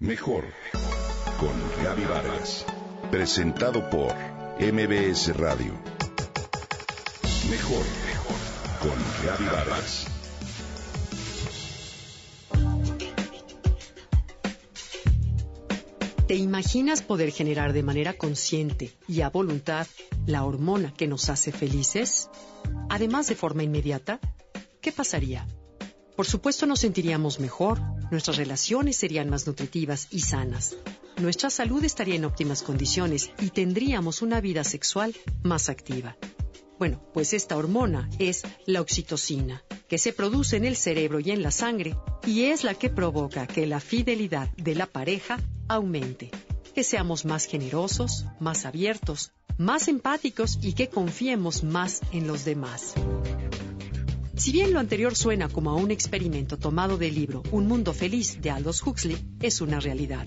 Mejor con Gaby Vargas. Presentado por MBS Radio. Mejor con Gaby Vargas. ¿Te imaginas poder generar de manera consciente y a voluntad la hormona que nos hace felices? Además de forma inmediata, ¿qué pasaría? Por supuesto nos sentiríamos mejor, nuestras relaciones serían más nutritivas y sanas, nuestra salud estaría en óptimas condiciones y tendríamos una vida sexual más activa. Bueno, pues esta hormona es la oxitocina, que se produce en el cerebro y en la sangre y es la que provoca que la fidelidad de la pareja aumente, que seamos más generosos, más abiertos, más empáticos y que confiemos más en los demás. Si bien lo anterior suena como a un experimento tomado del libro Un Mundo Feliz de Aldous Huxley, es una realidad.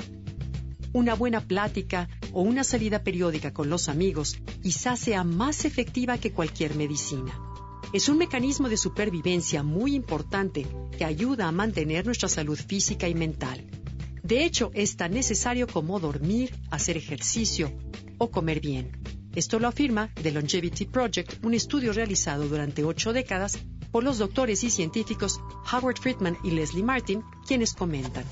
Una buena plática o una salida periódica con los amigos quizás sea más efectiva que cualquier medicina. Es un mecanismo de supervivencia muy importante que ayuda a mantener nuestra salud física y mental. De hecho, es tan necesario como dormir, hacer ejercicio o comer bien. Esto lo afirma The Longevity Project, un estudio realizado durante ocho décadas por los doctores y científicos Howard Friedman y Leslie Martin, quienes comentan.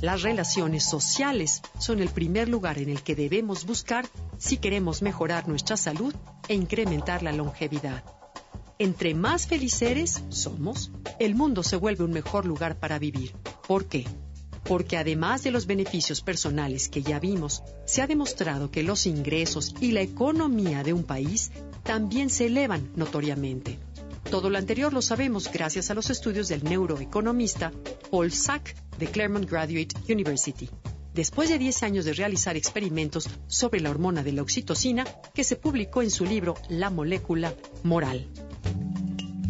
Las relaciones sociales son el primer lugar en el que debemos buscar si queremos mejorar nuestra salud e incrementar la longevidad. Entre más felices somos, el mundo se vuelve un mejor lugar para vivir. ¿Por qué? porque además de los beneficios personales que ya vimos, se ha demostrado que los ingresos y la economía de un país también se elevan notoriamente. Todo lo anterior lo sabemos gracias a los estudios del neuroeconomista Paul Sack de Claremont Graduate University. Después de 10 años de realizar experimentos sobre la hormona de la oxitocina, que se publicó en su libro La molécula moral.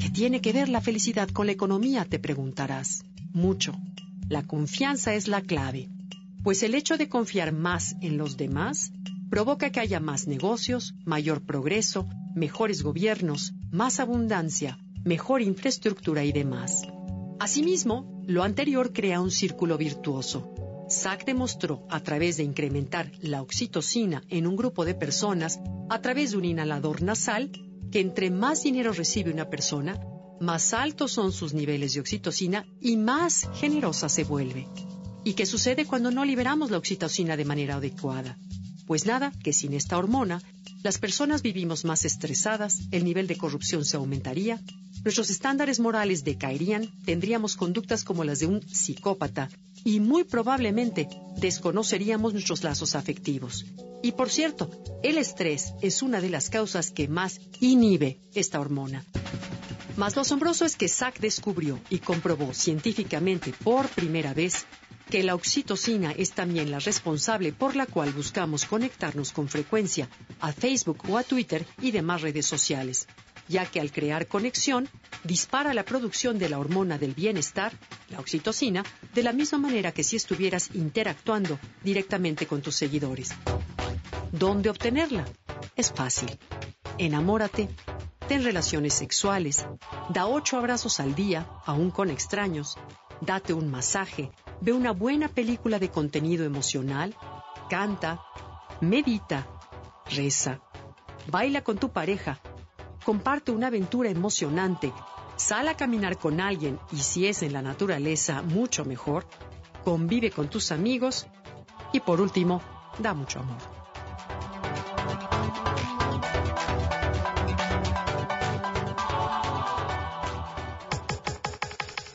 ¿Qué tiene que ver la felicidad con la economía? Te preguntarás. Mucho. La confianza es la clave, pues el hecho de confiar más en los demás provoca que haya más negocios, mayor progreso, mejores gobiernos, más abundancia, mejor infraestructura y demás. Asimismo, lo anterior crea un círculo virtuoso. Sack demostró, a través de incrementar la oxitocina en un grupo de personas a través de un inhalador nasal, que entre más dinero recibe una persona, más altos son sus niveles de oxitocina y más generosa se vuelve. ¿Y qué sucede cuando no liberamos la oxitocina de manera adecuada? Pues nada, que sin esta hormona, las personas vivimos más estresadas, el nivel de corrupción se aumentaría, nuestros estándares morales decaerían, tendríamos conductas como las de un psicópata y muy probablemente desconoceríamos nuestros lazos afectivos. Y por cierto, el estrés es una de las causas que más inhibe esta hormona. Más lo asombroso es que Sack descubrió y comprobó científicamente por primera vez que la oxitocina es también la responsable por la cual buscamos conectarnos con frecuencia a Facebook o a Twitter y demás redes sociales, ya que al crear conexión dispara la producción de la hormona del bienestar, la oxitocina, de la misma manera que si estuvieras interactuando directamente con tus seguidores. ¿Dónde obtenerla? Es fácil. Enamórate ten relaciones sexuales, da ocho abrazos al día, aún con extraños, date un masaje, ve una buena película de contenido emocional, canta, medita, reza, baila con tu pareja, comparte una aventura emocionante, sal a caminar con alguien y si es en la naturaleza, mucho mejor, convive con tus amigos y por último, da mucho amor.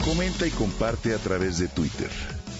Comenta y comparte a través de Twitter.